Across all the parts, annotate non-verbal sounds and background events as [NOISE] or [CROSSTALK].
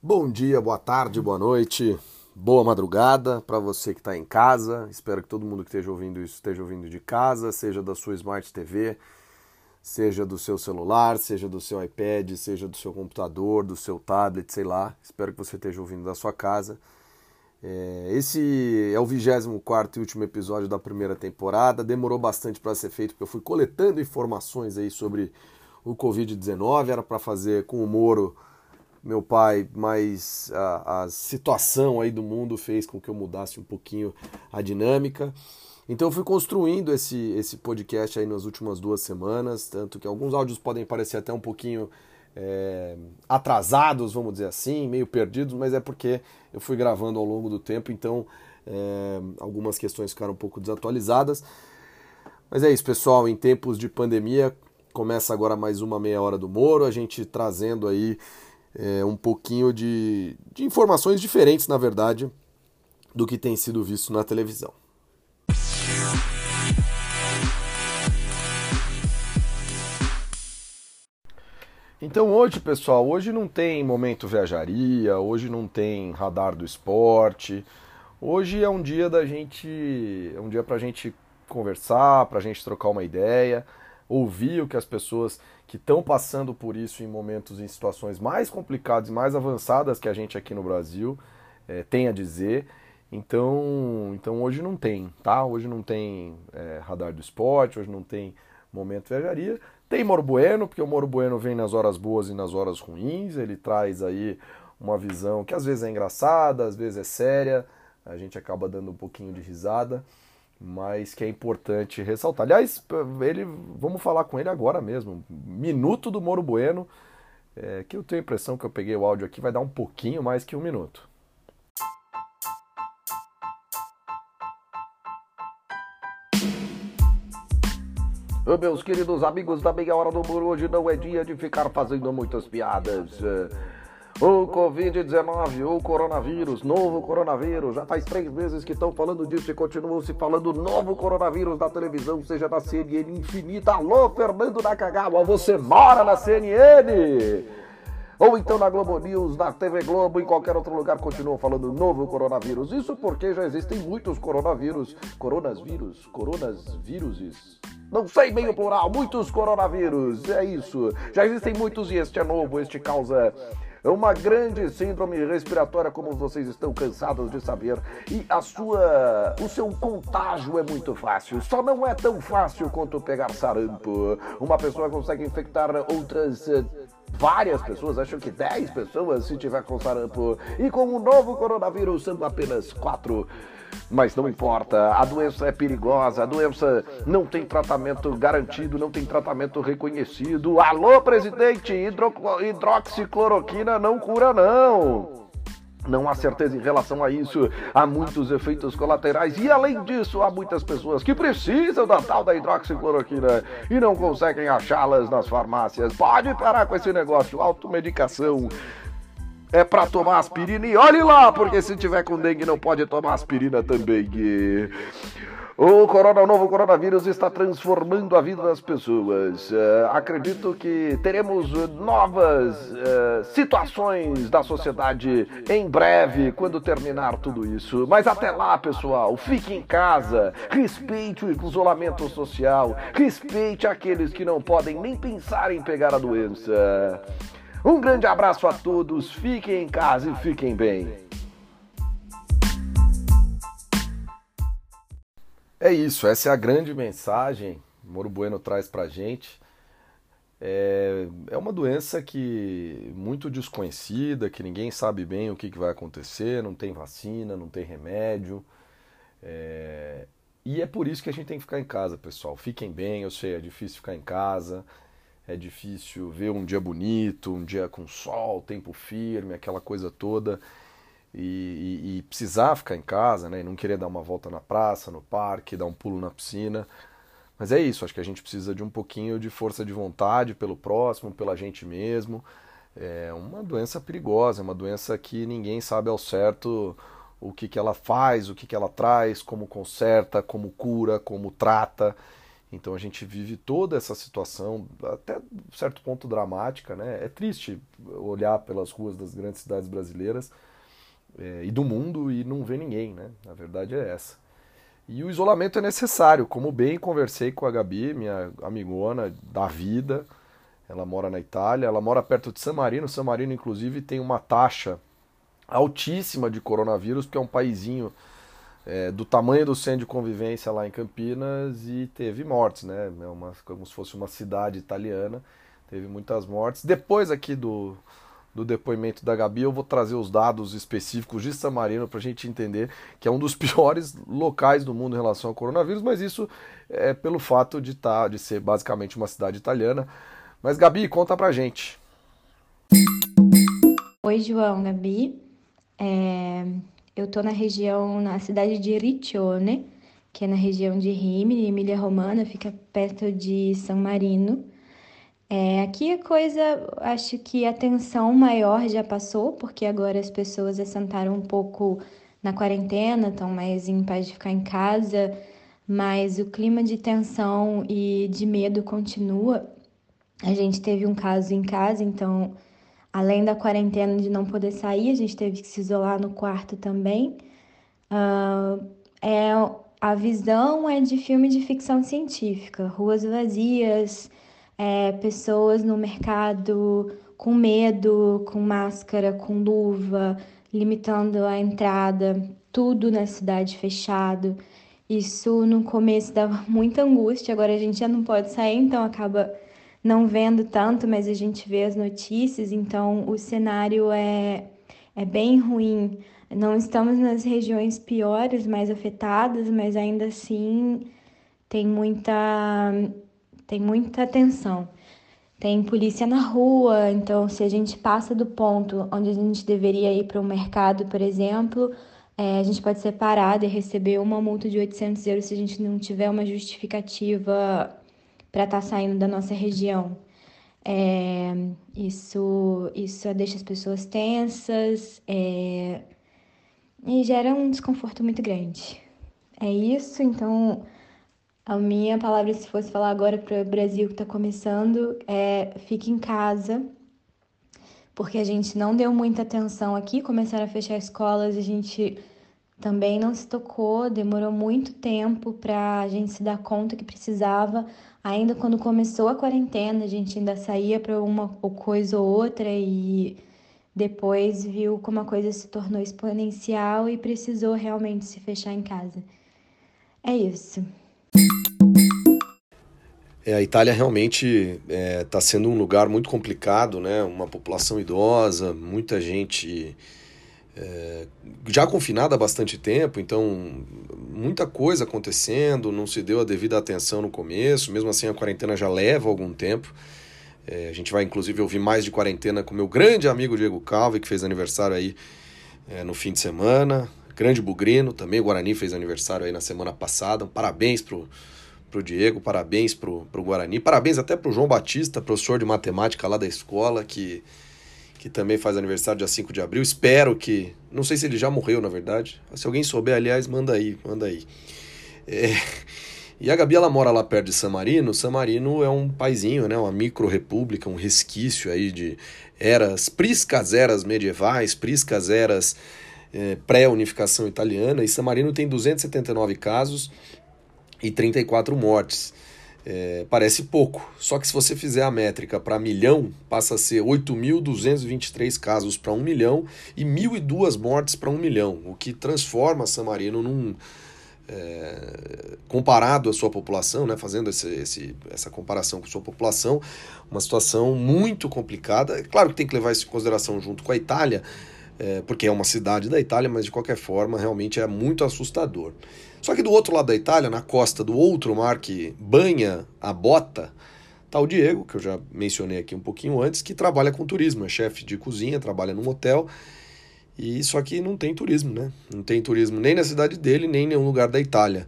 Bom dia, boa tarde, boa noite, boa madrugada para você que está em casa. Espero que todo mundo que esteja ouvindo isso esteja ouvindo de casa, seja da sua Smart TV, seja do seu celular, seja do seu iPad, seja do seu computador, do seu tablet, sei lá. Espero que você esteja ouvindo da sua casa. É, esse é o 24 e último episódio da primeira temporada. Demorou bastante para ser feito porque eu fui coletando informações aí sobre o Covid-19. Era para fazer com o Moro meu pai, mas a, a, situação aí do mundo fez com que eu mudasse um pouquinho a dinâmica. Então eu fui construindo esse, esse podcast aí nas últimas duas semanas, tanto que alguns áudios podem parecer até um pouquinho é, atrasados, vamos dizer assim, meio perdidos, mas é porque eu fui gravando ao longo do tempo, então é, algumas questões ficaram um pouco desatualizadas. Mas é isso, pessoal, em tempos de pandemia, começa agora mais uma meia hora do Moro, a gente trazendo aí é, um pouquinho de, de informações diferentes, na verdade, do que tem sido visto na televisão. Então hoje, pessoal, hoje não tem momento viajaria, hoje não tem radar do esporte. Hoje é um dia da gente, é um dia pra gente conversar, pra gente trocar uma ideia, ouvir o que as pessoas que estão passando por isso em momentos, em situações mais complicadas e mais avançadas que a gente aqui no Brasil é, tem a dizer. Então, então hoje não tem, tá? Hoje não tem é, radar do esporte, hoje não tem momento viajaria. Tem Moro Bueno, porque o Moro Bueno vem nas horas boas e nas horas ruins. Ele traz aí uma visão que às vezes é engraçada, às vezes é séria. A gente acaba dando um pouquinho de risada mas que é importante ressaltar. Aliás, ele, vamos falar com ele agora mesmo. Minuto do Moro Bueno, é, que eu tenho a impressão que eu peguei o áudio aqui, vai dar um pouquinho mais que um minuto. Meus queridos amigos da meia hora do Moro, hoje não é dia de ficar fazendo muitas piadas. O Covid-19, o coronavírus, novo coronavírus. Já faz três meses que estão falando disso e continuam se falando novo coronavírus na televisão, seja na CNN Infinita. Alô, Fernando Nakagawa, você mora na CNN? Ou então na Globo News, na TV Globo, em qualquer outro lugar, continuam falando novo coronavírus. Isso porque já existem muitos coronavírus. Coronavírus, coronavírus. Não sei bem o plural, muitos coronavírus. É isso. Já existem muitos e este é novo, este causa é uma grande síndrome respiratória, como vocês estão cansados de saber, e a sua, o seu contágio é muito fácil. Só não é tão fácil quanto pegar sarampo. Uma pessoa consegue infectar outras eh, várias pessoas, acho que 10 pessoas se tiver com sarampo. E com o novo coronavírus são apenas 4 mas não importa, a doença é perigosa, a doença não tem tratamento garantido, não tem tratamento reconhecido. Alô, presidente, hidro hidroxicloroquina não cura, não. Não há certeza em relação a isso. Há muitos efeitos colaterais e, além disso, há muitas pessoas que precisam da tal da hidroxicloroquina e não conseguem achá-las nas farmácias. Pode parar com esse negócio, automedicação é para tomar aspirina e olhe lá, porque se tiver com dengue não pode tomar aspirina também. O, corona, o novo coronavírus está transformando a vida das pessoas. Uh, acredito que teremos novas uh, situações da sociedade em breve, quando terminar tudo isso. Mas até lá, pessoal, fique em casa, respeite o isolamento social, respeite aqueles que não podem nem pensar em pegar a doença. Um grande abraço a todos, fiquem em casa e fiquem bem. É isso, essa é a grande mensagem que Moro Bueno traz pra gente. É, é uma doença que muito desconhecida, que ninguém sabe bem o que, que vai acontecer, não tem vacina, não tem remédio. É, e é por isso que a gente tem que ficar em casa, pessoal. Fiquem bem, eu sei, é difícil ficar em casa, é difícil ver um dia bonito, um dia com sol, tempo firme, aquela coisa toda, e, e, e, precisar ficar em casa, né? E não querer dar uma volta na praça, no parque, dar um pulo na piscina. Mas é isso, acho que a gente precisa de um pouquinho de força de vontade pelo próximo, pela gente mesmo. É uma doença perigosa, é uma doença que ninguém sabe ao certo o que, que ela faz, o que, que ela traz, como conserta, como cura, como trata. Então a gente vive toda essa situação, até certo ponto dramática, né? É triste olhar pelas ruas das grandes cidades brasileiras é, e do mundo e não ver ninguém, né? A verdade é essa. E o isolamento é necessário, como bem conversei com a Gabi, minha amigona da vida. Ela mora na Itália, ela mora perto de San Marino. San Marino, inclusive, tem uma taxa altíssima de coronavírus, porque é um paísinho é, do tamanho do centro de convivência lá em Campinas e teve mortes, né? É uma, como se fosse uma cidade italiana, teve muitas mortes. Depois aqui do, do depoimento da Gabi, eu vou trazer os dados específicos de San Marino para a gente entender que é um dos [LAUGHS] piores locais do mundo em relação ao coronavírus, mas isso é pelo fato de, tá, de ser basicamente uma cidade italiana. Mas Gabi, conta pra gente. Oi, João, Gabi. É, eu estou na região, na cidade de Riccione, que é na região de Rimini, Emília Romana, fica perto de San Marino. É, aqui a coisa, acho que a tensão maior já passou, porque agora as pessoas assentaram um pouco na quarentena, estão mais em paz de ficar em casa, mas o clima de tensão e de medo continua. A gente teve um caso em casa, então Além da quarentena de não poder sair, a gente teve que se isolar no quarto também. Uh, é, a visão é de filme de ficção científica, ruas vazias, é, pessoas no mercado com medo, com máscara, com luva, limitando a entrada, tudo na cidade fechado. Isso no começo dava [LAUGHS] muita angústia, agora a gente já não pode sair, então acaba não vendo tanto, mas a gente vê as notícias, então o cenário é, é bem ruim. Não estamos nas regiões piores, mais afetadas, mas ainda assim tem muita, tem muita tensão. Tem polícia na rua, então se a gente passa do ponto onde a gente deveria ir para o mercado, por exemplo, é, a gente pode ser parado e receber uma multa de 800 euros se a gente não tiver uma justificativa para estar tá saindo da nossa região. É, isso, isso deixa as pessoas tensas é, e gera um desconforto muito grande. É isso, então a minha palavra, se fosse falar agora para o Brasil que está começando, é fique em casa, porque a gente não deu muita atenção aqui, começaram a fechar escolas, a gente também não se tocou, demorou muito tempo para a gente se dar conta que precisava. Ainda quando começou a quarentena, a gente ainda saía para uma coisa ou outra e depois viu como a coisa se tornou exponencial e precisou realmente se fechar em casa. É isso. É, a Itália realmente está é, tá sendo um lugar muito complicado, né? Uma população idosa, muita gente é, já confinada há bastante tempo, então muita coisa acontecendo, não se deu a devida atenção no começo, mesmo assim a quarentena já leva algum tempo. É, a gente vai inclusive ouvir mais de quarentena com meu grande amigo Diego Calvi, que fez aniversário aí é, no fim de semana. Grande Bugrino, também o Guarani fez aniversário aí na semana passada. Parabéns pro, pro Diego, parabéns pro, pro Guarani, parabéns até pro João Batista, professor de matemática lá da escola, que que também faz aniversário dia 5 de abril. Espero que. Não sei se ele já morreu, na verdade. Se alguém souber, aliás, manda aí, manda aí. É, [LAUGHS] e a Gabi, ela mora lá perto de San Marino. San Marino é um paizinho, né? Uma micro-república, um resquício aí de eras, priscas eras medievais, priscas eras é, pré-unificação italiana. E San Marino tem 279 casos e 34 mortes. É, parece pouco, só que se você fizer a métrica para milhão, passa a ser 8.223 casos para um milhão e 1.002 mortes para um milhão, o que transforma San Marino num. É, comparado à sua população, né, fazendo esse, esse, essa comparação com sua população, uma situação muito complicada. É claro que tem que levar isso em consideração junto com a Itália, é, porque é uma cidade da Itália, mas de qualquer forma realmente é muito assustador. Só que do outro lado da Itália, na costa do outro mar que banha a bota, está o Diego, que eu já mencionei aqui um pouquinho antes, que trabalha com turismo, é chefe de cozinha, trabalha num hotel. E só que não tem turismo, né? Não tem turismo nem na cidade dele, nem em nenhum lugar da Itália.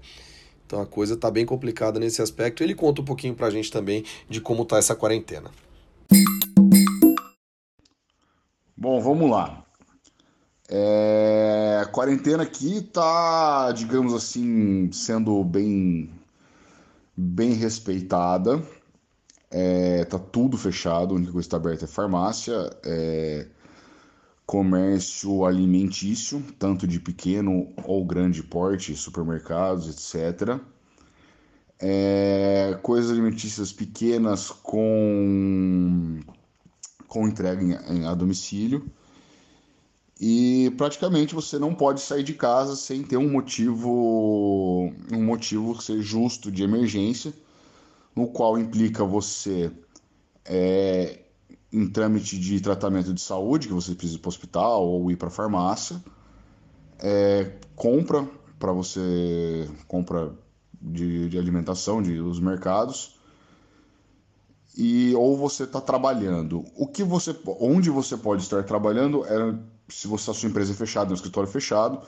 Então a coisa está bem complicada nesse aspecto. Ele conta um pouquinho para a gente também de como está essa quarentena. Bom, vamos lá. É, a quarentena aqui tá, digamos assim, sendo bem bem respeitada. É, tá tudo fechado, a única coisa que está aberta é farmácia, é, comércio alimentício, tanto de pequeno ou grande porte, supermercados, etc. É, coisas alimentícias pequenas com, com entrega em, a domicílio. E praticamente você não pode sair de casa sem ter um motivo, um motivo que seja justo de emergência no qual implica você é, em trâmite de tratamento de saúde, que você precisa ir para o hospital ou ir para a farmácia, é, compra para você compra de, de alimentação de, dos mercados e ou você está trabalhando. O que você, onde você pode estar trabalhando é se você a sua empresa é fechada, um escritório fechado,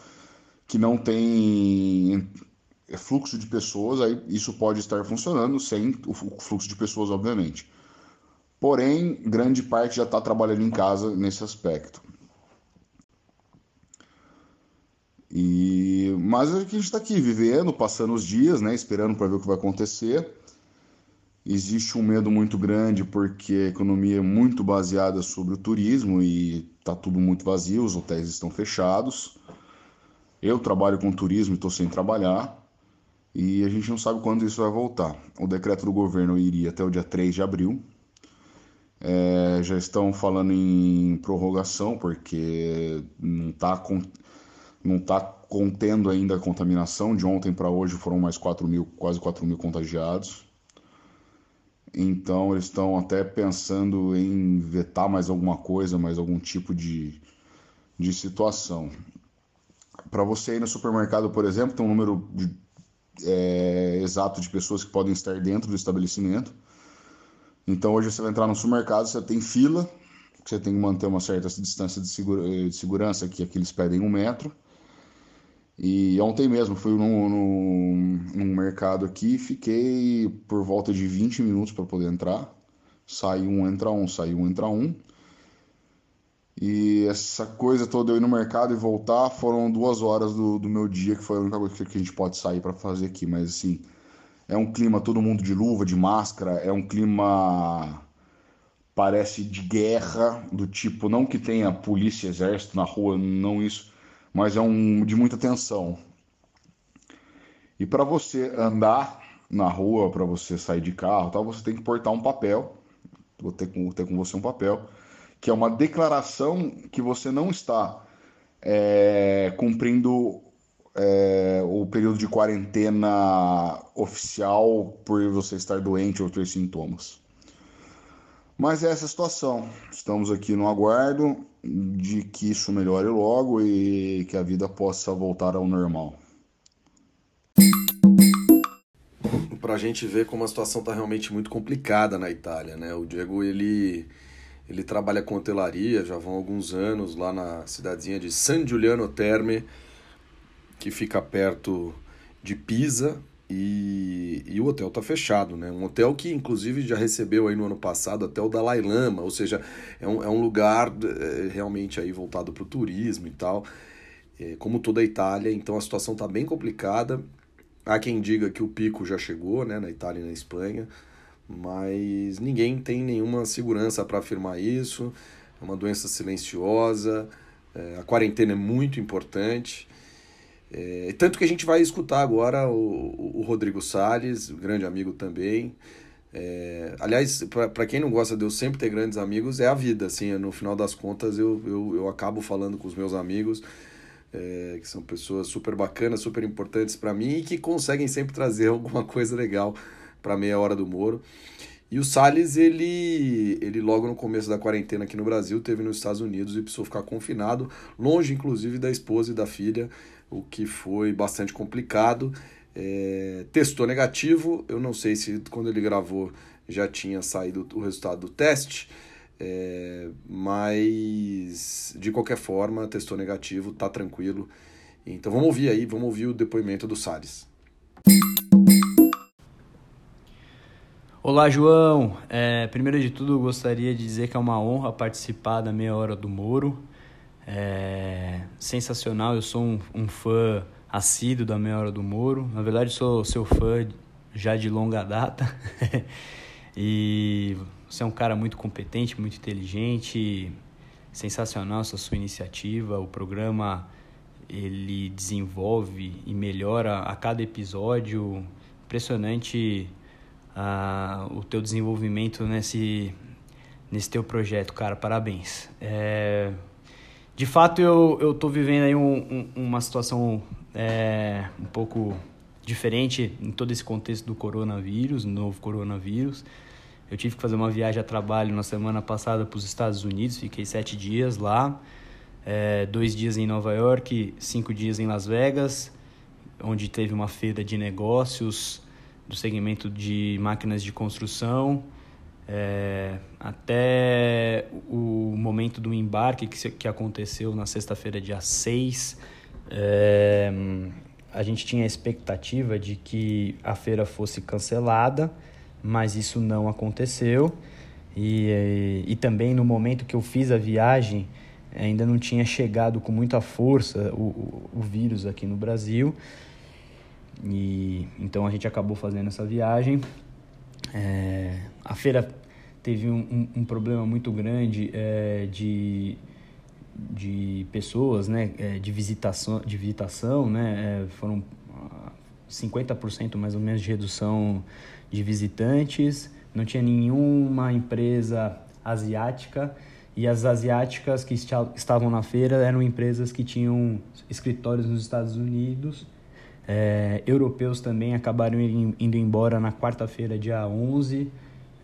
que não tem é fluxo de pessoas, aí isso pode estar funcionando sem o fluxo de pessoas, obviamente. Porém, grande parte já está trabalhando em casa nesse aspecto. E mas a gente está aqui vivendo, passando os dias, né, esperando para ver o que vai acontecer. Existe um medo muito grande porque a economia é muito baseada sobre o turismo e está tudo muito vazio, os hotéis estão fechados. Eu trabalho com turismo e estou sem trabalhar e a gente não sabe quando isso vai voltar. O decreto do governo iria até o dia 3 de abril. É, já estão falando em prorrogação, porque não está tá contendo ainda a contaminação. De ontem para hoje foram mais 4 mil, quase 4 mil contagiados. Então eles estão até pensando em vetar mais alguma coisa, mais algum tipo de, de situação. Para você ir no supermercado, por exemplo, tem um número de é, exato de pessoas que podem estar dentro do estabelecimento. Então hoje você vai entrar no supermercado, você tem fila, você tem que manter uma certa distância de, segura, de segurança, que aqui eles pedem um metro. E ontem mesmo fui num, num, num mercado aqui, fiquei por volta de 20 minutos para poder entrar. Sai um, entra um, sai um, entra um. E essa coisa toda eu ir no mercado e voltar foram duas horas do, do meu dia, que foi a única coisa que a gente pode sair para fazer aqui. Mas assim, é um clima todo mundo de luva, de máscara, é um clima parece de guerra, do tipo, não que tenha polícia, exército na rua, não isso, mas é um de muita tensão. E para você andar na rua, para você sair de carro, tal, você tem que portar um papel. Vou ter com, ter com você um papel que é uma declaração que você não está é, cumprindo é, o período de quarentena oficial por você estar doente ou ter sintomas. Mas é essa situação. Estamos aqui no aguardo de que isso melhore logo e que a vida possa voltar ao normal. Para a gente ver como a situação está realmente muito complicada na Itália, né? O Diego ele ele trabalha com hotelaria, já vão alguns anos lá na cidadezinha de San Giuliano Terme, que fica perto de Pisa, e, e o hotel está fechado, né? Um hotel que inclusive já recebeu aí no ano passado até o Dalai Lama, ou seja, é um, é um lugar é, realmente aí voltado para o turismo e tal, é, como toda a Itália, então a situação está bem complicada. Há quem diga que o pico já chegou, né, na Itália e na Espanha, mas ninguém tem nenhuma segurança para afirmar isso. É uma doença silenciosa, é, a quarentena é muito importante. É, tanto que a gente vai escutar agora o, o Rodrigo Salles, grande amigo também. É, aliás, para quem não gosta de eu sempre ter grandes amigos, é a vida. Assim, no final das contas, eu, eu, eu acabo falando com os meus amigos, é, que são pessoas super bacanas, super importantes para mim e que conseguem sempre trazer [LAUGHS] alguma coisa legal para meia hora do Moro. E o Salles, ele, ele logo no começo da quarentena aqui no Brasil, teve nos Estados Unidos e precisou ficar confinado, longe inclusive da esposa e da filha, o que foi bastante complicado. É, testou negativo, eu não sei se quando ele gravou já tinha saído o resultado do teste, é, mas de qualquer forma, testou negativo, tá tranquilo. Então vamos ouvir aí, vamos ouvir o depoimento do Salles. Olá, João. É, primeiro de tudo, gostaria de dizer que é uma honra participar da Meia Hora do Moro. É sensacional, eu sou um, um fã assíduo da Meia Hora do Moro. Na verdade, sou seu fã já de longa data. [LAUGHS] e você é um cara muito competente, muito inteligente, sensacional essa sua iniciativa. O programa ele desenvolve e melhora a cada episódio. Impressionante uh, o teu desenvolvimento nesse, nesse teu projeto, cara. Parabéns. É, de fato, eu, eu vivendo aí um, um, uma situação é, um pouco diferente em todo esse contexto do coronavírus, novo coronavírus. Eu tive que fazer uma viagem a trabalho na semana passada para os Estados Unidos, fiquei sete dias lá, é, dois dias em Nova York, cinco dias em Las Vegas, onde teve uma feira de negócios do segmento de máquinas de construção, é, até o momento do embarque que, que aconteceu na sexta-feira, dia 6. É, a gente tinha a expectativa de que a feira fosse cancelada mas isso não aconteceu. E, e, também no momento que eu fiz a viagem, ainda não tinha chegado com muita força o, o, o vírus aqui no Brasil. E então a gente acabou fazendo essa viagem. É, a feira teve um, um, um problema muito grande é, de, de pessoas, né, é, de visitação, de visitação, né, é, foram 50% mais ou menos de redução de visitantes, não tinha nenhuma empresa asiática e as asiáticas que estavam na feira eram empresas que tinham escritórios nos Estados Unidos. É, europeus também acabaram indo embora na quarta-feira, dia 11.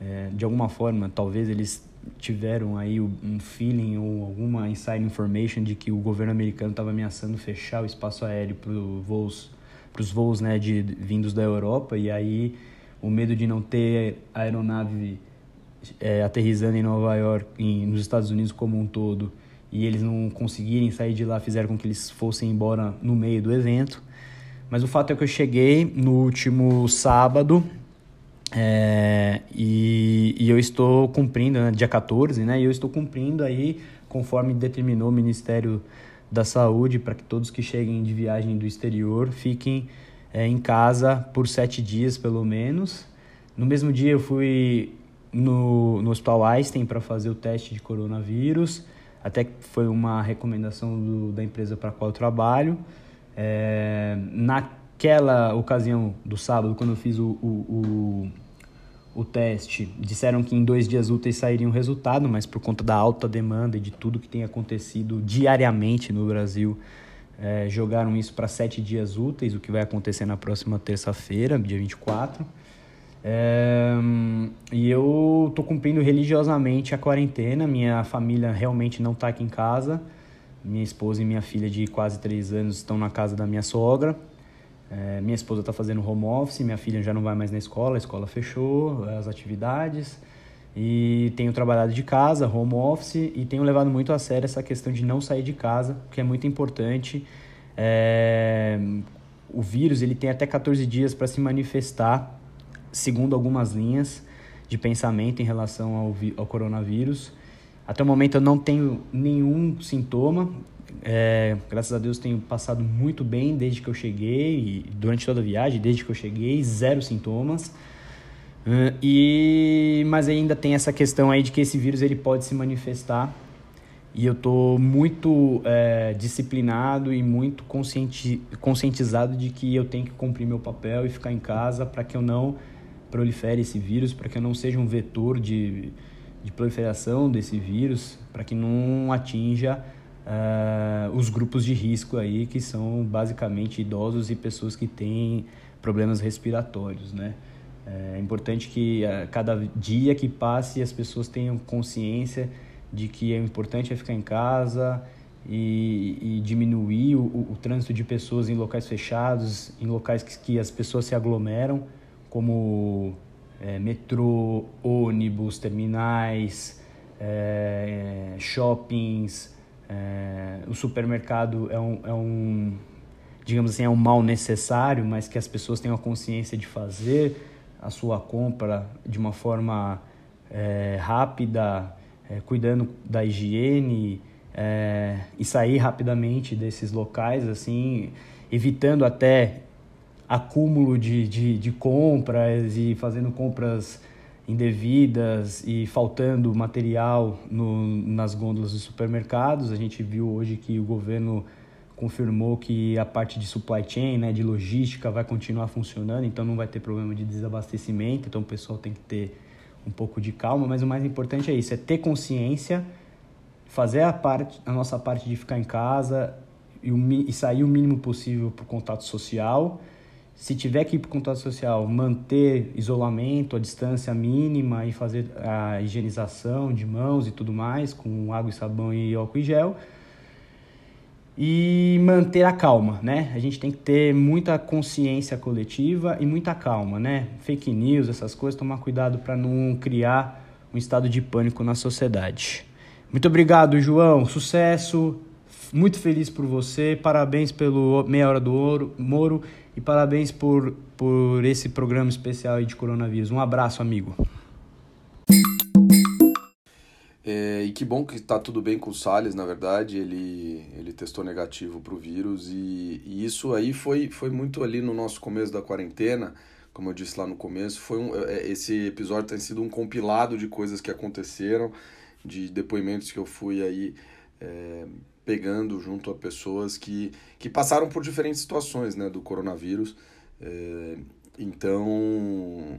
É, de alguma forma, talvez eles tiveram aí um feeling ou alguma inside information de que o governo americano estava ameaçando fechar o espaço aéreo para os voos, pros voos né, de, vindos da Europa e aí o medo de não ter aeronave é, aterrizando em Nova York, em, nos Estados Unidos como um todo, e eles não conseguirem sair de lá, fizeram com que eles fossem embora no meio do evento. Mas o fato é que eu cheguei no último sábado é, e, e, eu estou cumprindo, né, dia 14, né, e eu estou cumprindo aí conforme determinou o Ministério da Saúde para que todos que cheguem de viagem do exterior fiquem é, em casa por sete dias pelo menos. No mesmo dia eu fui no, no Hospital Einstein para fazer o teste de coronavírus, até que foi uma recomendação do, da empresa para qual eu trabalho. É, naquela ocasião do sábado, quando eu fiz o, o, o, o teste, disseram que em dois dias úteis sairia um resultado, mas por conta da alta demanda e de tudo que tem acontecido diariamente no Brasil, é, jogaram isso para sete dias úteis, o que vai acontecer na próxima terça-feira, dia 24. É, e eu tô cumprindo religiosamente a quarentena. Minha família realmente não está aqui em casa. Minha esposa e minha filha de quase três anos estão na casa da minha sogra. É, minha esposa está fazendo home office, minha filha já não vai mais na escola, a escola fechou as atividades. E tenho trabalhado de casa, home office, e tenho levado muito a sério essa questão de não sair de casa, que é muito importante. É... O vírus ele tem até 14 dias para se manifestar, segundo algumas linhas de pensamento em relação ao, ao coronavírus. Até o momento eu não tenho nenhum sintoma. É, graças a Deus tenho passado muito bem desde que eu cheguei, durante toda a viagem, desde que eu cheguei, zero sintomas. Uh, e mas ainda tem essa questão aí de que esse vírus ele pode se manifestar e eu tô muito é, disciplinado e muito conscienti conscientizado de que eu tenho que cumprir meu papel e ficar em casa para que eu não prolifere esse vírus, para que eu não seja um vetor de, de proliferação desse vírus, para que não atinja uh, os grupos de risco aí que são basicamente idosos e pessoas que têm problemas respiratórios, né? É importante que a cada dia que passe as pessoas tenham consciência de que é importante é ficar em casa e, e diminuir o, o, o, trânsito de pessoas em locais fechados, em locais que, que as pessoas se aglomeram, como é, metrô, ônibus, terminais, é, shoppings. É, o supermercado é um, é um, digamos assim, é um mal necessário, mas que as pessoas tenham a consciência de fazer a sua compra de uma forma é, rápida, é, cuidando da higiene é, e sair rapidamente desses locais, assim, evitando até acúmulo de, de, de compras e fazendo compras indevidas e faltando material no, nas gôndolas dos supermercados. A gente viu hoje que o governo confirmou que a parte de supply chain, né, de logística, vai continuar funcionando, então não vai ter problema de desabastecimento, então o pessoal tem que ter um pouco de calma, mas o mais importante é isso, é ter consciência, fazer a, parte, a nossa parte de ficar em casa e, o, e sair o mínimo possível para o contato social, se tiver que ir para o contato social, manter isolamento, a distância mínima e fazer a higienização de mãos e tudo mais, com água e sabão e álcool e gel. E manter a calma, né? A gente tem que ter muita consciência coletiva e muita calma, né? Fake news, essas coisas, tomar cuidado para não criar um estado de pânico na sociedade. Muito obrigado, João. Sucesso. Muito feliz por você. Parabéns pelo Meia Hora do Ouro, Moro e parabéns por, por esse programa especial de coronavírus. Um abraço, amigo. É, e que bom que está tudo bem com o Salles, na verdade, ele, ele testou negativo para o vírus e, e, isso aí foi, foi muito ali no nosso começo da quarentena, como eu disse lá no começo, foi um, é, esse episódio tem sido um compilado de coisas que aconteceram, de depoimentos que eu fui aí é, pegando junto a pessoas que, que passaram por diferentes situações né, do coronavírus. É, então,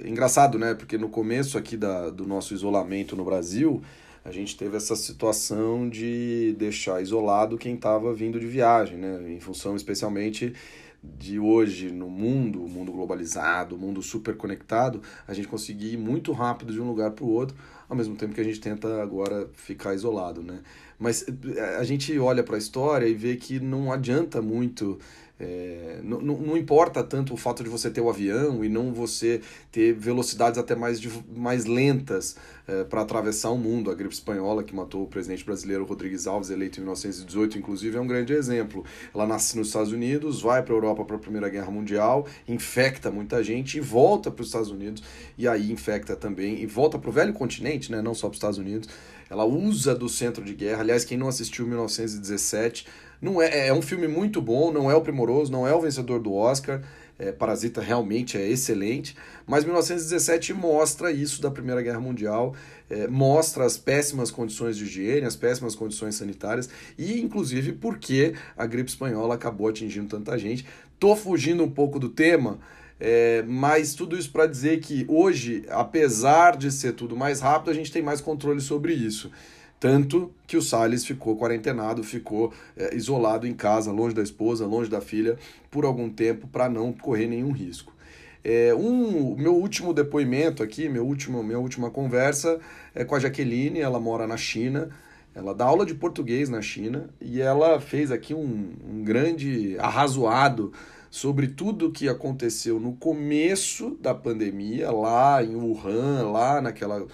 é engraçado, né? Porque no começo aqui da, do nosso isolamento no Brasil, a gente teve essa situação de deixar isolado quem estava vindo de viagem, né? Em função especialmente de hoje no mundo, mundo globalizado, mundo super conectado, a gente conseguir ir muito rápido de um lugar para o outro, ao mesmo tempo que a gente tenta agora ficar isolado, né? Mas eh, a gente olha para a história e vê que não adianta muito é, não, não importa tanto o fato de você ter o avião e não você ter velocidades até mais, mais lentas é, para atravessar o mundo. A gripe espanhola, que matou o presidente brasileiro Rodrigues Alves, eleito em 1918, inclusive, é um grande exemplo. Ela nasce nos Estados Unidos, vai para a Europa para a Primeira Guerra Mundial, infecta muita gente e volta para os Estados Unidos, e aí infecta também, e volta para o velho continente, né, não só para os Estados Unidos. Ela usa do centro de guerra. Aliás, quem não assistiu 1917 não é, é um filme muito bom, não é o primoroso, não é o vencedor do Oscar. É, Parasita realmente é excelente, mas 1917 mostra isso da Primeira Guerra Mundial, é, mostra as péssimas condições de higiene, as péssimas condições sanitárias e, inclusive, por que a gripe espanhola acabou atingindo tanta gente. Tô fugindo um pouco do tema, é, mas tudo isso para dizer que hoje, apesar de ser tudo mais rápido, a gente tem mais controle sobre isso. Tanto que o Salles ficou quarentenado, ficou é, isolado em casa, longe da esposa, longe da filha, por algum tempo, para não correr nenhum risco. É, um, meu último depoimento aqui, meu último, minha última conversa é com a Jaqueline, ela mora na China, ela dá aula de português na China e ela fez aqui um, um grande arrazoado sobre tudo o que aconteceu no começo da pandemia, lá em Wuhan, lá naquela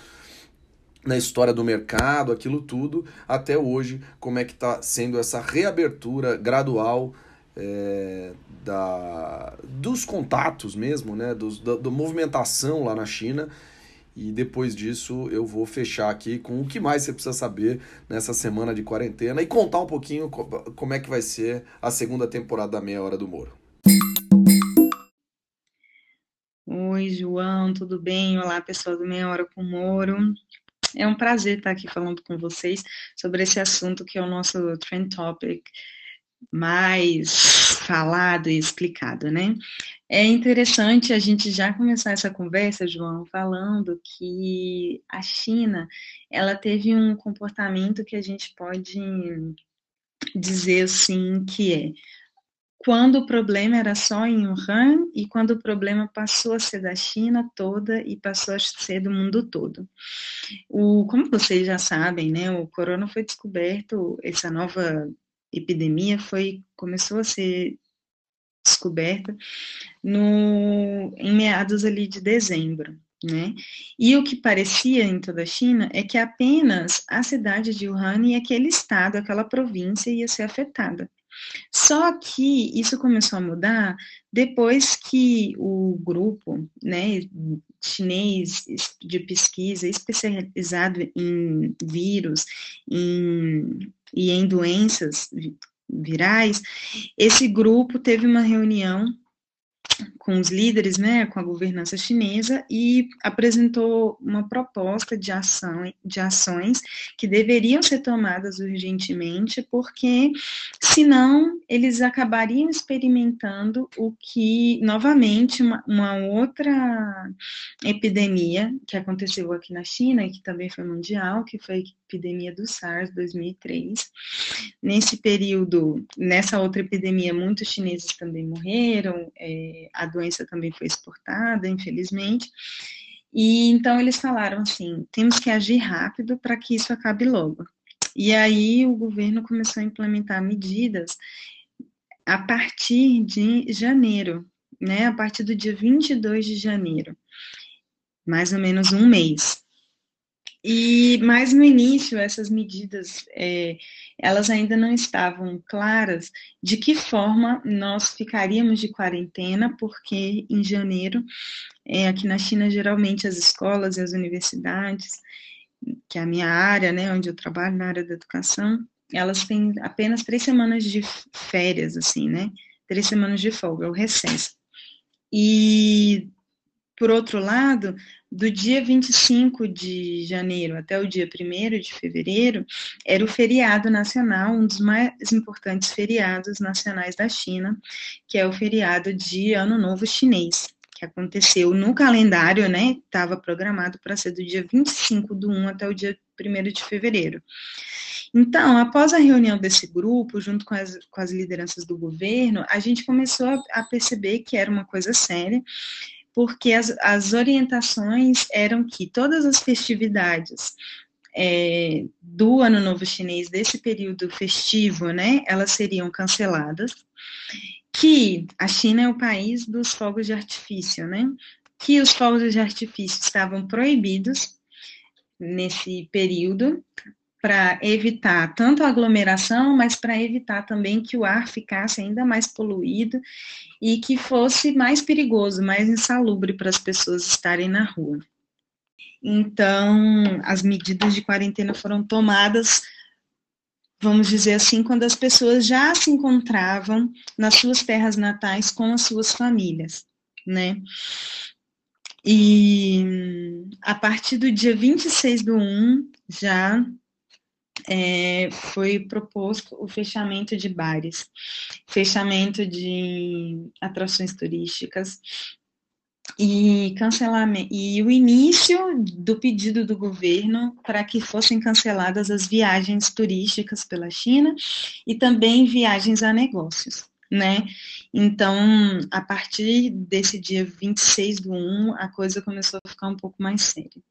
na história do mercado, aquilo tudo, até hoje, como é que está sendo essa reabertura gradual é, da, dos contatos mesmo, né, dos, da, da, movimentação lá na China. E depois disso eu vou fechar aqui com o que mais você precisa saber nessa semana de quarentena e contar um pouquinho como é que vai ser a segunda temporada da Meia Hora do Moro. Oi, João, tudo bem? Olá, pessoal do Meia Hora com Moro. É um prazer estar aqui falando com vocês sobre esse assunto que é o nosso trend topic mais falado e explicado, né? É interessante a gente já começar essa conversa, João, falando que a China, ela teve um comportamento que a gente pode dizer assim que é quando o problema era só em Wuhan e quando o problema passou a ser da China toda e passou a ser do mundo todo. O, como vocês já sabem, né, o corona foi descoberto, essa nova epidemia foi começou a ser descoberta no em meados ali de dezembro, né? E o que parecia em toda a China é que apenas a cidade de Wuhan e aquele estado, aquela província ia ser afetada. Só que isso começou a mudar depois que o grupo né, chinês de pesquisa especializado em vírus em, e em doenças virais, esse grupo teve uma reunião com os líderes, né, com a governança chinesa e apresentou uma proposta de ação, de ações que deveriam ser tomadas urgentemente, porque senão eles acabariam experimentando o que novamente uma, uma outra epidemia que aconteceu aqui na China e que também foi mundial, que foi a epidemia do SARS 2003. Nesse período, nessa outra epidemia, muitos chineses também morreram. É, a doença também foi exportada, infelizmente. E então eles falaram assim: temos que agir rápido para que isso acabe logo. E aí o governo começou a implementar medidas a partir de janeiro, né? A partir do dia 22 de janeiro, mais ou menos um mês. E mais no início essas medidas é, elas ainda não estavam claras de que forma nós ficaríamos de quarentena, porque em janeiro, é, aqui na China, geralmente as escolas e as universidades, que é a minha área, né, onde eu trabalho, na área da educação, elas têm apenas três semanas de férias, assim, né, três semanas de folga, o recesso. E, por outro lado, do dia 25 de janeiro até o dia 1 de fevereiro, era o feriado nacional, um dos mais importantes feriados nacionais da China, que é o feriado de Ano Novo Chinês, que aconteceu no calendário, né? Estava programado para ser do dia 25 do 1 até o dia 1 de fevereiro. Então, após a reunião desse grupo, junto com as, com as lideranças do governo, a gente começou a, a perceber que era uma coisa séria porque as, as orientações eram que todas as festividades é, do Ano Novo Chinês, desse período festivo, né, elas seriam canceladas, que a China é o país dos fogos de artifício, né, que os fogos de artifício estavam proibidos nesse período, para evitar tanto a aglomeração, mas para evitar também que o ar ficasse ainda mais poluído e que fosse mais perigoso, mais insalubre para as pessoas estarem na rua. Então, as medidas de quarentena foram tomadas, vamos dizer assim, quando as pessoas já se encontravam nas suas terras natais com as suas famílias, né? E a partir do dia 26 do 1, já é, foi proposto o fechamento de bares, fechamento de atrações turísticas e cancelamento e o início do pedido do governo para que fossem canceladas as viagens turísticas pela China e também viagens a negócios, né? Então, a partir desse dia 26 do 1, a coisa começou a ficar um pouco mais séria.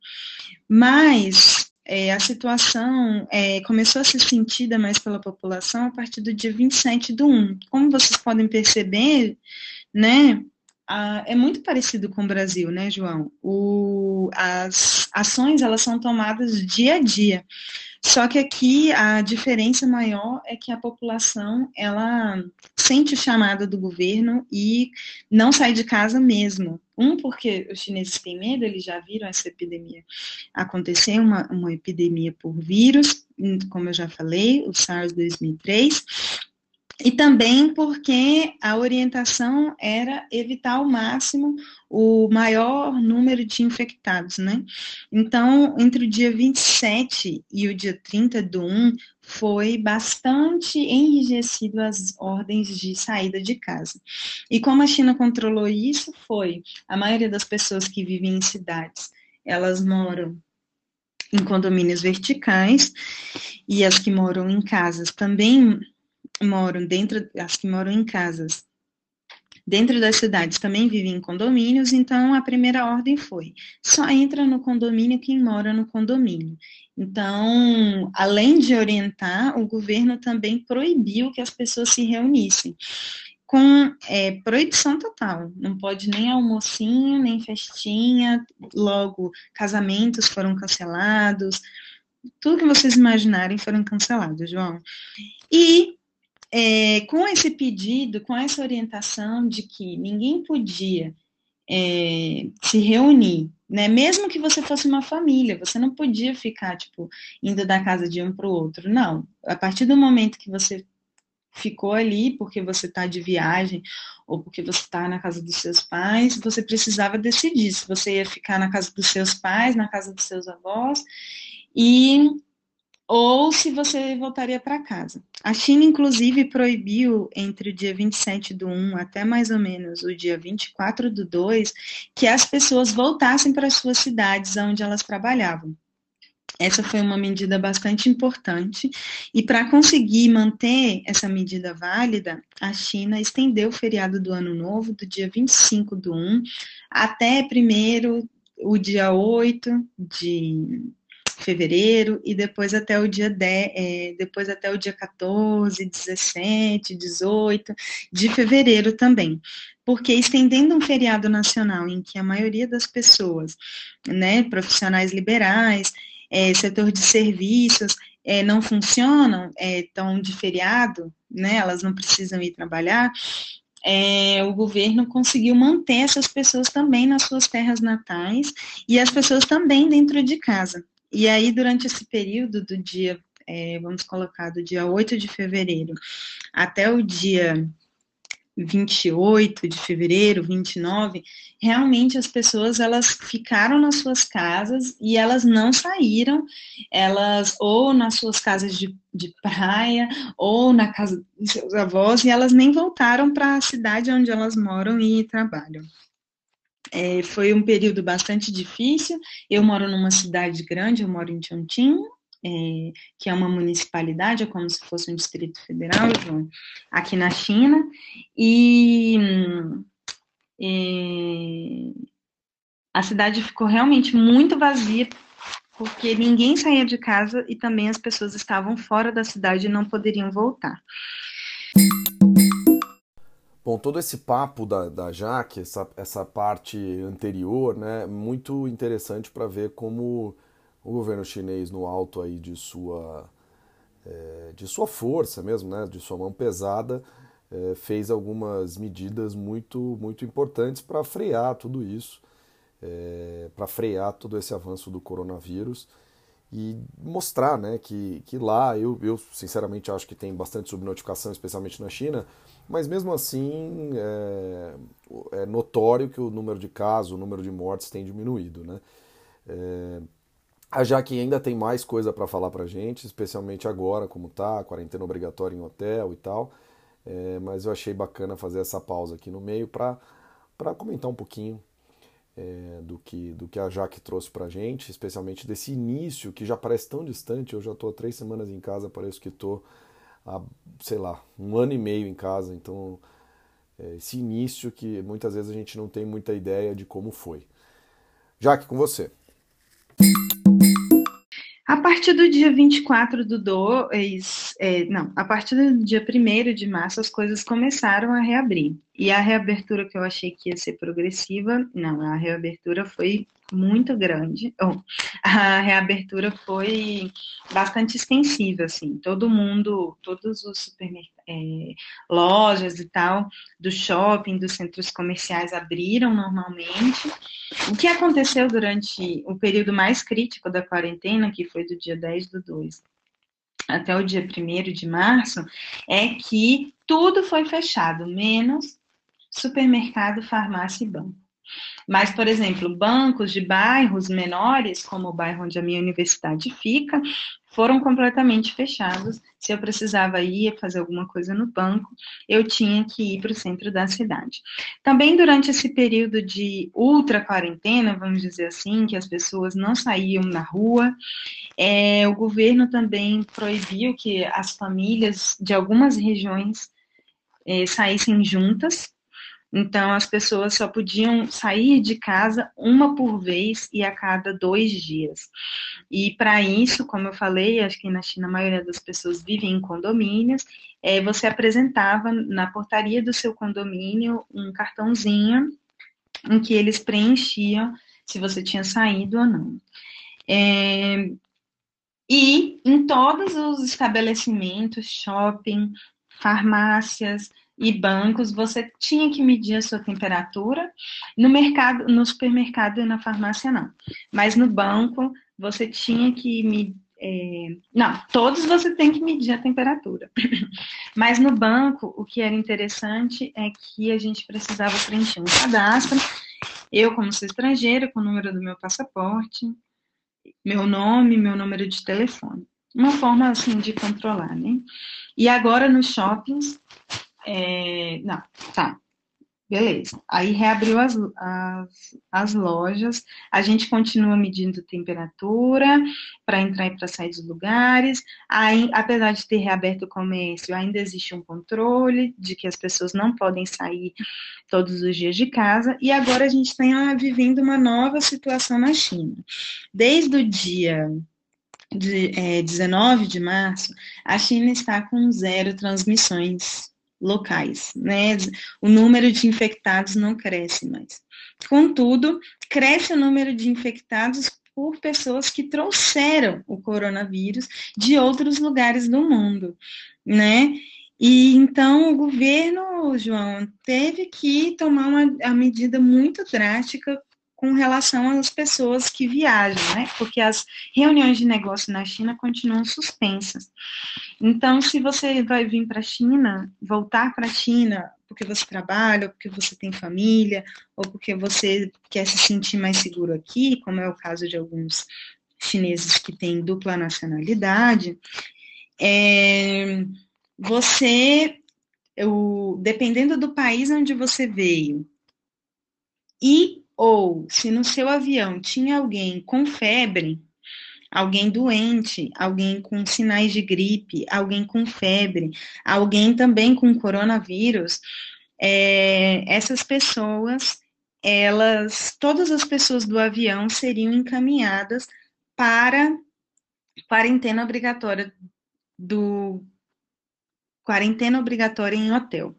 Mas é, a situação é, começou a ser sentida mais pela população a partir do dia 27 do 1. Como vocês podem perceber, né, a, é muito parecido com o Brasil, né, João? O, as ações, elas são tomadas dia a dia. Só que aqui a diferença maior é que a população ela sente o chamado do governo e não sai de casa mesmo. Um, porque os chineses têm medo, eles já viram essa epidemia acontecer, uma, uma epidemia por vírus, como eu já falei, o SARS 2003, e também porque a orientação era evitar ao máximo o maior número de infectados, né? Então, entre o dia 27 e o dia 30 do 1, foi bastante enrijecido as ordens de saída de casa. E como a China controlou isso, foi a maioria das pessoas que vivem em cidades, elas moram em condomínios verticais, e as que moram em casas também moram dentro, as que moram em casas dentro das cidades também vivem em condomínios, então a primeira ordem foi: só entra no condomínio quem mora no condomínio. Então, além de orientar, o governo também proibiu que as pessoas se reunissem. Com é, proibição total, não pode nem almocinho, nem festinha, logo casamentos foram cancelados, tudo que vocês imaginarem foram cancelados, João. E é, com esse pedido, com essa orientação de que ninguém podia é, se reunir, né? Mesmo que você fosse uma família, você não podia ficar, tipo, indo da casa de um para o outro. Não. A partir do momento que você ficou ali porque você está de viagem ou porque você está na casa dos seus pais, você precisava decidir se você ia ficar na casa dos seus pais, na casa dos seus avós, e ou se você voltaria para casa. A China, inclusive, proibiu entre o dia 27 do 1 até mais ou menos o dia 24 do 2 que as pessoas voltassem para as suas cidades onde elas trabalhavam. Essa foi uma medida bastante importante, e para conseguir manter essa medida válida, a China estendeu o feriado do Ano Novo, do dia 25 do 1 até primeiro o dia 8 de fevereiro e depois até o dia 10, é, depois até o dia 14, 17, 18 de fevereiro também. Porque estendendo um feriado nacional em que a maioria das pessoas, né, profissionais liberais, é, setor de serviços, é, não funcionam, estão é, de feriado, né, elas não precisam ir trabalhar, é, o governo conseguiu manter essas pessoas também nas suas terras natais e as pessoas também dentro de casa. E aí, durante esse período do dia, é, vamos colocar, do dia 8 de fevereiro até o dia 28 de fevereiro, 29, realmente as pessoas elas ficaram nas suas casas e elas não saíram, elas ou nas suas casas de, de praia ou na casa dos seus avós e elas nem voltaram para a cidade onde elas moram e trabalham. É, foi um período bastante difícil. Eu moro numa cidade grande, eu moro em Chongqing, é, que é uma municipalidade, é como se fosse um distrito federal, aqui na China, e é, a cidade ficou realmente muito vazia, porque ninguém saía de casa e também as pessoas estavam fora da cidade e não poderiam voltar. Bom, todo esse papo da, da Jaque, essa, essa parte anterior, né, muito interessante para ver como o governo chinês, no alto aí de sua, é, de sua força mesmo, né, de sua mão pesada, é, fez algumas medidas muito, muito importantes para frear tudo isso, é, para frear todo esse avanço do coronavírus e mostrar né, que, que lá, eu, eu sinceramente acho que tem bastante subnotificação, especialmente na China, mas mesmo assim é, é, notório que o número de casos, o número de mortes tem diminuído. Né? É, a Jaque ainda tem mais coisa para falar para gente, especialmente agora, como tá, quarentena obrigatória em hotel e tal, é, mas eu achei bacana fazer essa pausa aqui no meio para comentar um pouquinho é, do, que, do que a Jaque trouxe para gente, especialmente desse início que já parece tão distante, eu já estou há três semanas em casa, parece que estou há, sei lá, um ano e meio em casa, então é, esse início que muitas vezes a gente não tem muita ideia de como foi. Jaque, com você. A partir do dia 24 do 2, é, não, a partir do dia 1 de março as coisas começaram a reabrir. E a reabertura que eu achei que ia ser progressiva, não, a reabertura foi muito grande. [LAUGHS] Oh, a reabertura foi bastante extensiva, assim. Todo mundo, todos os supermercados, é, lojas e tal, do shopping, dos centros comerciais abriram normalmente. O que aconteceu durante o período mais crítico da quarentena, que foi do dia 10 do 2 até o dia 1 de março, é que tudo foi fechado, menos supermercado, farmácia e banco. Mas, por exemplo, bancos de bairros menores, como o bairro onde a minha universidade fica, foram completamente fechados. Se eu precisava ir fazer alguma coisa no banco, eu tinha que ir para o centro da cidade. Também durante esse período de ultra quarentena, vamos dizer assim, que as pessoas não saíam na rua, é, o governo também proibiu que as famílias de algumas regiões é, saíssem juntas então, as pessoas só podiam sair de casa uma por vez e a cada dois dias. E para isso, como eu falei, acho que na China a maioria das pessoas vivem em condomínios, é, você apresentava na portaria do seu condomínio um cartãozinho em que eles preenchiam se você tinha saído ou não. É, e em todos os estabelecimentos, shopping, farmácias, e bancos, você tinha que medir a sua temperatura. No mercado, no supermercado e na farmácia não. Mas no banco, você tinha que me, é, não, todos você tem que medir a temperatura. [LAUGHS] Mas no banco, o que era interessante é que a gente precisava preencher um cadastro. Eu, como sou estrangeira, com o número do meu passaporte, meu nome, meu número de telefone. Uma forma, assim, de controlar, né? E agora nos shoppings, é, não, tá. Beleza. Aí reabriu as, as, as lojas, a gente continua medindo temperatura para entrar e para sair dos lugares. Aí, apesar de ter reaberto o comércio, ainda existe um controle de que as pessoas não podem sair todos os dias de casa. E agora a gente está vivendo uma nova situação na China. Desde o dia de, é, 19 de março, a China está com zero transmissões locais, né? O número de infectados não cresce mais. Contudo, cresce o número de infectados por pessoas que trouxeram o coronavírus de outros lugares do mundo, né? E então o governo, João, teve que tomar uma, uma medida muito drástica com relação às pessoas que viajam, né? Porque as reuniões de negócio na China continuam suspensas. Então, se você vai vir para a China, voltar para a China porque você trabalha, ou porque você tem família, ou porque você quer se sentir mais seguro aqui, como é o caso de alguns chineses que têm dupla nacionalidade, é, você, eu, dependendo do país onde você veio, e ou se no seu avião tinha alguém com febre, alguém doente, alguém com sinais de gripe, alguém com febre, alguém também com coronavírus, é, essas pessoas, elas, todas as pessoas do avião seriam encaminhadas para quarentena obrigatória do quarentena obrigatória em hotel.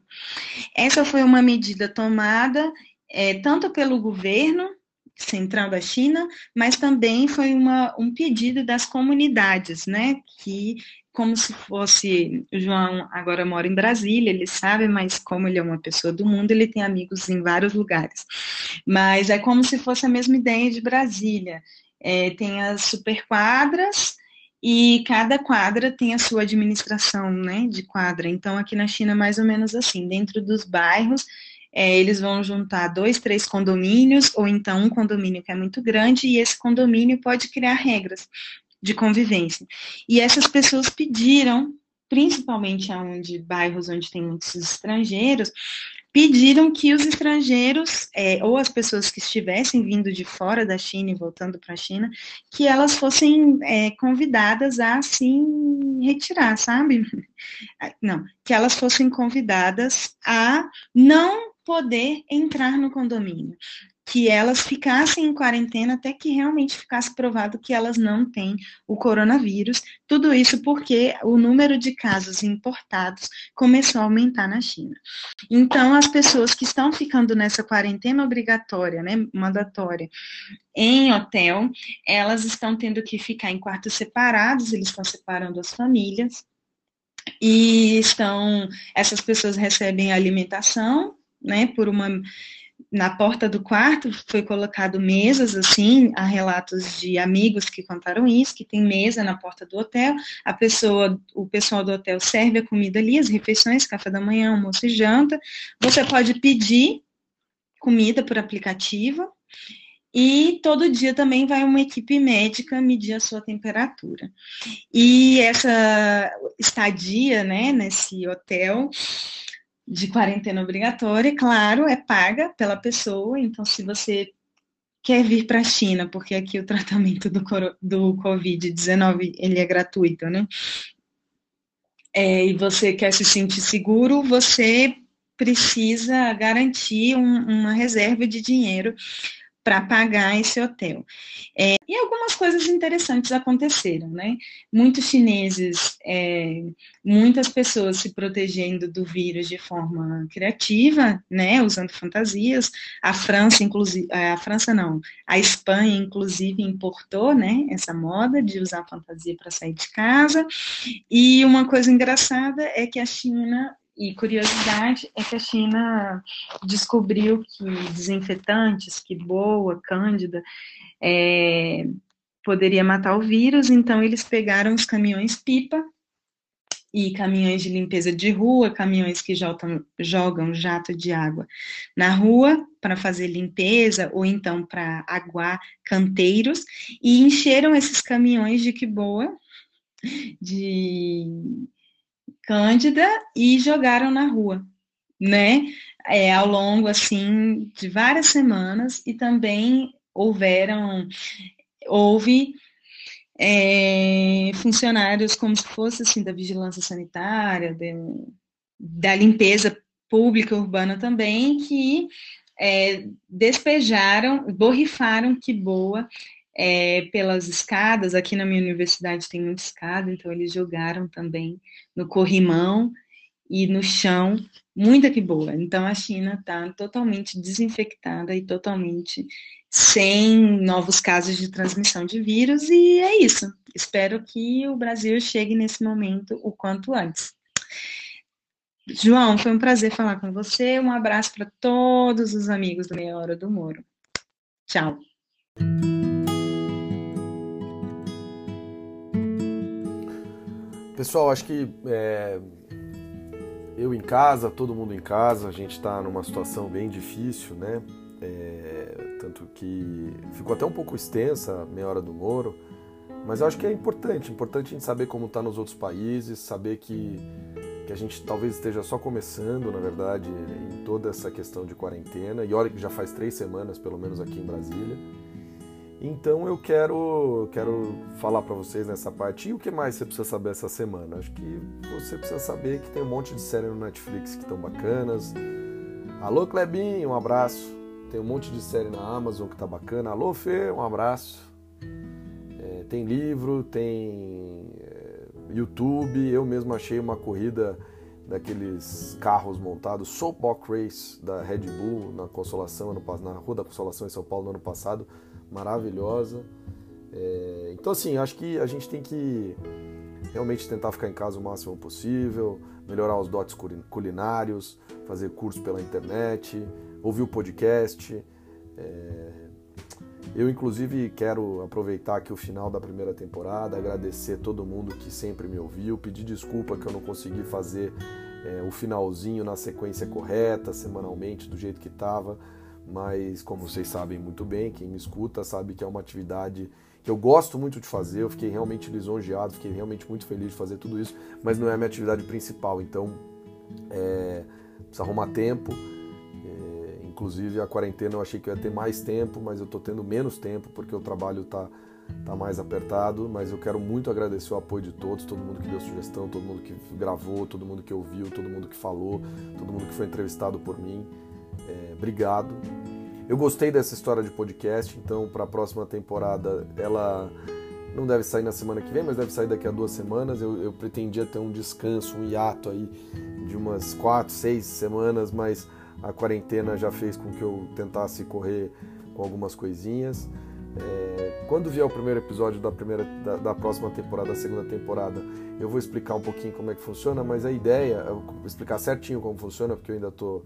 Essa foi uma medida tomada é, tanto pelo governo central da China, mas também foi uma, um pedido das comunidades, né, que como se fosse, o João agora mora em Brasília, ele sabe, mas como ele é uma pessoa do mundo, ele tem amigos em vários lugares. Mas é como se fosse a mesma ideia de Brasília. É, tem as superquadras, e cada quadra tem a sua administração, né, de quadra. Então, aqui na China, mais ou menos assim, dentro dos bairros, é, eles vão juntar dois, três condomínios, ou então um condomínio que é muito grande, e esse condomínio pode criar regras de convivência. E essas pessoas pediram, principalmente aonde bairros onde tem muitos estrangeiros, pediram que os estrangeiros, é, ou as pessoas que estivessem vindo de fora da China e voltando para a China, que elas fossem é, convidadas a se retirar, sabe? [LAUGHS] Não, que elas fossem convidadas a não poder entrar no condomínio. Que elas ficassem em quarentena até que realmente ficasse provado que elas não têm o coronavírus. Tudo isso porque o número de casos importados começou a aumentar na China. Então, as pessoas que estão ficando nessa quarentena obrigatória, né, mandatória, em hotel, elas estão tendo que ficar em quartos separados, eles estão separando as famílias, e estão, essas pessoas recebem alimentação né, por uma na porta do quarto foi colocado mesas assim, há relatos de amigos que contaram isso, que tem mesa na porta do hotel, a pessoa, o pessoal do hotel serve a comida ali, as refeições, café da manhã, almoço e janta. Você pode pedir comida por aplicativo e todo dia também vai uma equipe médica medir a sua temperatura. E essa estadia, né, nesse hotel, de quarentena obrigatória, claro, é paga pela pessoa, então se você quer vir para a China, porque aqui o tratamento do, do Covid-19 ele é gratuito, né? É, e você quer se sentir seguro, você precisa garantir um, uma reserva de dinheiro para pagar esse hotel. É, e algumas coisas interessantes aconteceram, né? Muitos chineses, é, muitas pessoas se protegendo do vírus de forma criativa, né? Usando fantasias. A França, inclusive, é, a França não, a Espanha, inclusive, importou, né? Essa moda de usar fantasia para sair de casa. E uma coisa engraçada é que a China e curiosidade é que a China descobriu que desinfetantes, que boa, cândida, é, poderia matar o vírus, então eles pegaram os caminhões pipa e caminhões de limpeza de rua, caminhões que jogam, jogam jato de água na rua para fazer limpeza ou então para aguar canteiros. E encheram esses caminhões de que boa de Cândida e jogaram na rua, né? É, ao longo assim de várias semanas e também houveram houve é, funcionários como se fosse assim da vigilância sanitária, de, da limpeza pública urbana também, que é, despejaram, borrifaram que boa é, pelas escadas. Aqui na minha universidade tem muita escada, então eles jogaram também no corrimão e no chão, muita que boa. Então a China está totalmente desinfectada e totalmente sem novos casos de transmissão de vírus, e é isso. Espero que o Brasil chegue nesse momento o quanto antes. João, foi um prazer falar com você. Um abraço para todos os amigos do Meia Hora do Moro. Tchau. Pessoal, acho que é, eu em casa, todo mundo em casa, a gente está numa situação bem difícil, né? É, tanto que ficou até um pouco extensa a meia hora do Moro, mas eu acho que é importante, importante a gente saber como está nos outros países, saber que, que a gente talvez esteja só começando, na verdade, em toda essa questão de quarentena, e olha que já faz três semanas, pelo menos aqui em Brasília. Então eu quero, quero falar para vocês nessa parte. E o que mais você precisa saber essa semana? Acho que você precisa saber que tem um monte de séries no Netflix que estão bacanas. Alô, Clebinho, um abraço. Tem um monte de série na Amazon que tá bacana. Alô, Fê, um abraço. É, tem livro, tem é, YouTube. Eu mesmo achei uma corrida daqueles carros montados, Soapbox Race da Red Bull na Consolação, na Rua da Consolação em São Paulo no ano passado, maravilhosa. É, então assim, acho que a gente tem que realmente tentar ficar em casa o máximo possível, melhorar os dotes culinários, fazer curso pela internet, ouvir o podcast. É... Eu, inclusive, quero aproveitar aqui o final da primeira temporada, agradecer todo mundo que sempre me ouviu, pedir desculpa que eu não consegui fazer é, o finalzinho na sequência correta, semanalmente, do jeito que estava, mas como vocês sabem muito bem, quem me escuta sabe que é uma atividade que eu gosto muito de fazer, eu fiquei realmente lisonjeado, fiquei realmente muito feliz de fazer tudo isso, mas não é a minha atividade principal, então é, precisa arrumar tempo Inclusive a quarentena eu achei que eu ia ter mais tempo, mas eu estou tendo menos tempo porque o trabalho está tá mais apertado. Mas eu quero muito agradecer o apoio de todos, todo mundo que deu sugestão, todo mundo que gravou, todo mundo que ouviu, todo mundo que falou, todo mundo que foi entrevistado por mim. É, obrigado. Eu gostei dessa história de podcast, então para a próxima temporada ela não deve sair na semana que vem, mas deve sair daqui a duas semanas. Eu, eu pretendia ter um descanso, um hiato aí de umas quatro, seis semanas, mas a quarentena já fez com que eu tentasse correr com algumas coisinhas. É, quando vier o primeiro episódio da, primeira, da, da, próxima temporada, da segunda temporada, eu vou explicar um pouquinho como é que funciona, mas a ideia, eu vou explicar certinho como funciona, porque eu ainda estou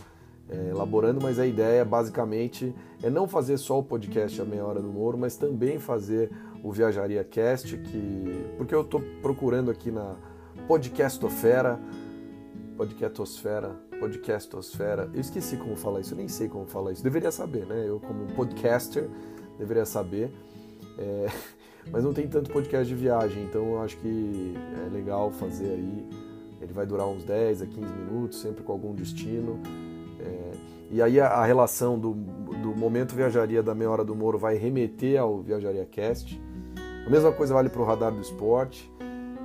é, elaborando, mas a ideia basicamente é não fazer só o podcast A Meia Hora do Moro, mas também fazer o Viajaria Cast, que, porque eu estou procurando aqui na Podcastofera, Podcastosfera, Podcastosfera. Eu esqueci como falar isso, eu nem sei como falar isso. Deveria saber, né? Eu, como podcaster, deveria saber. É, [LAUGHS] mas não tem tanto podcast de viagem, então eu acho que é legal fazer aí. Ele vai durar uns 10 a 15 minutos, sempre com algum destino. E aí a, a relação do, do momento viajaria da meia hora do Moro vai remeter ao Viajaria Cast. A mesma coisa vale para o Radar do Esporte.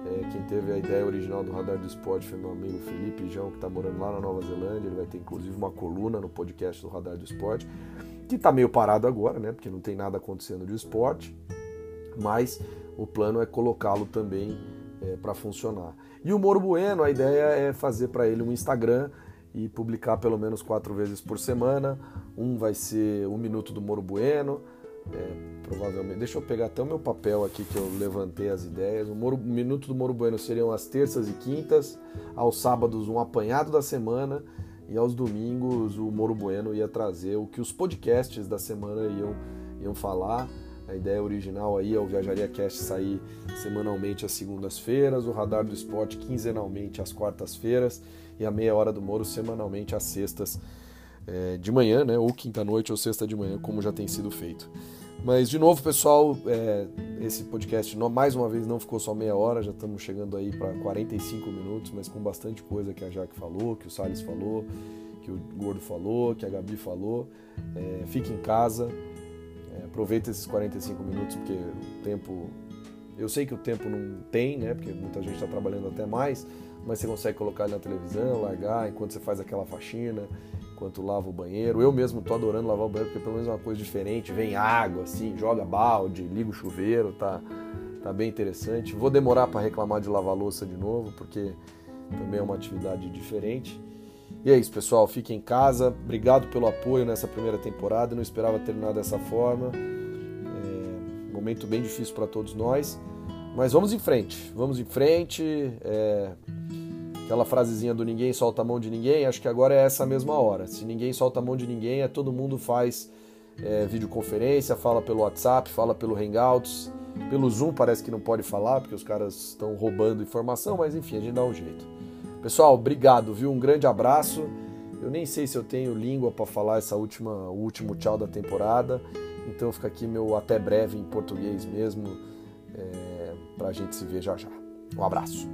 É, quem teve a ideia original do Radar do Esporte foi meu amigo Felipe João, que está morando lá na Nova Zelândia. Ele vai ter inclusive uma coluna no podcast do Radar do Esporte, que está meio parado agora, né? Porque não tem nada acontecendo de esporte, mas o plano é colocá-lo também é, para funcionar. E o Moro Bueno, a ideia é fazer para ele um Instagram e publicar pelo menos quatro vezes por semana. Um vai ser um minuto do Moro Bueno é, provavelmente. Deixa eu pegar até o meu papel aqui que eu levantei as ideias. O, Moro, Minuto do Moro Bueno seriam as terças e quintas, aos sábados um apanhado da semana e aos domingos o Moro Bueno ia trazer o que os podcasts da semana iam, iam falar. A ideia original aí é o Viajaria Cast sair semanalmente às segundas-feiras, o Radar do Esporte quinzenalmente às quartas-feiras e a Meia Hora do Moro semanalmente às sextas é, de manhã, né? Ou quinta-noite ou sexta de manhã, como já tem sido feito. Mas, de novo, pessoal, é, esse podcast mais uma vez não ficou só meia hora, já estamos chegando aí para 45 minutos, mas com bastante coisa que a Jaque falou, que o Salles falou, que o Gordo falou, que a Gabi falou. É, fique em casa, é, aproveita esses 45 minutos, porque o tempo. Eu sei que o tempo não tem, né? Porque muita gente está trabalhando até mais, mas você consegue colocar ele na televisão, largar enquanto você faz aquela faxina enquanto lava o banheiro. Eu mesmo tô adorando lavar o banheiro porque pelo menos é uma coisa diferente. Vem água, assim, joga balde, liga o chuveiro, tá, tá bem interessante. Vou demorar para reclamar de lavar louça de novo, porque também é uma atividade diferente. E é isso, pessoal. Fiquem em casa. Obrigado pelo apoio nessa primeira temporada. não esperava terminar dessa forma. É um momento bem difícil para todos nós. Mas vamos em frente. Vamos em frente. É aquela frasezinha do ninguém solta a mão de ninguém, acho que agora é essa mesma hora. Se ninguém solta a mão de ninguém, é todo mundo faz é, videoconferência, fala pelo WhatsApp, fala pelo Hangouts, pelo Zoom parece que não pode falar, porque os caras estão roubando informação, mas enfim, a gente dá um jeito. Pessoal, obrigado, viu? Um grande abraço. Eu nem sei se eu tenho língua para falar essa última, o último tchau da temporada, então fica aqui meu até breve em português mesmo, é, para a gente se ver já já. Um abraço.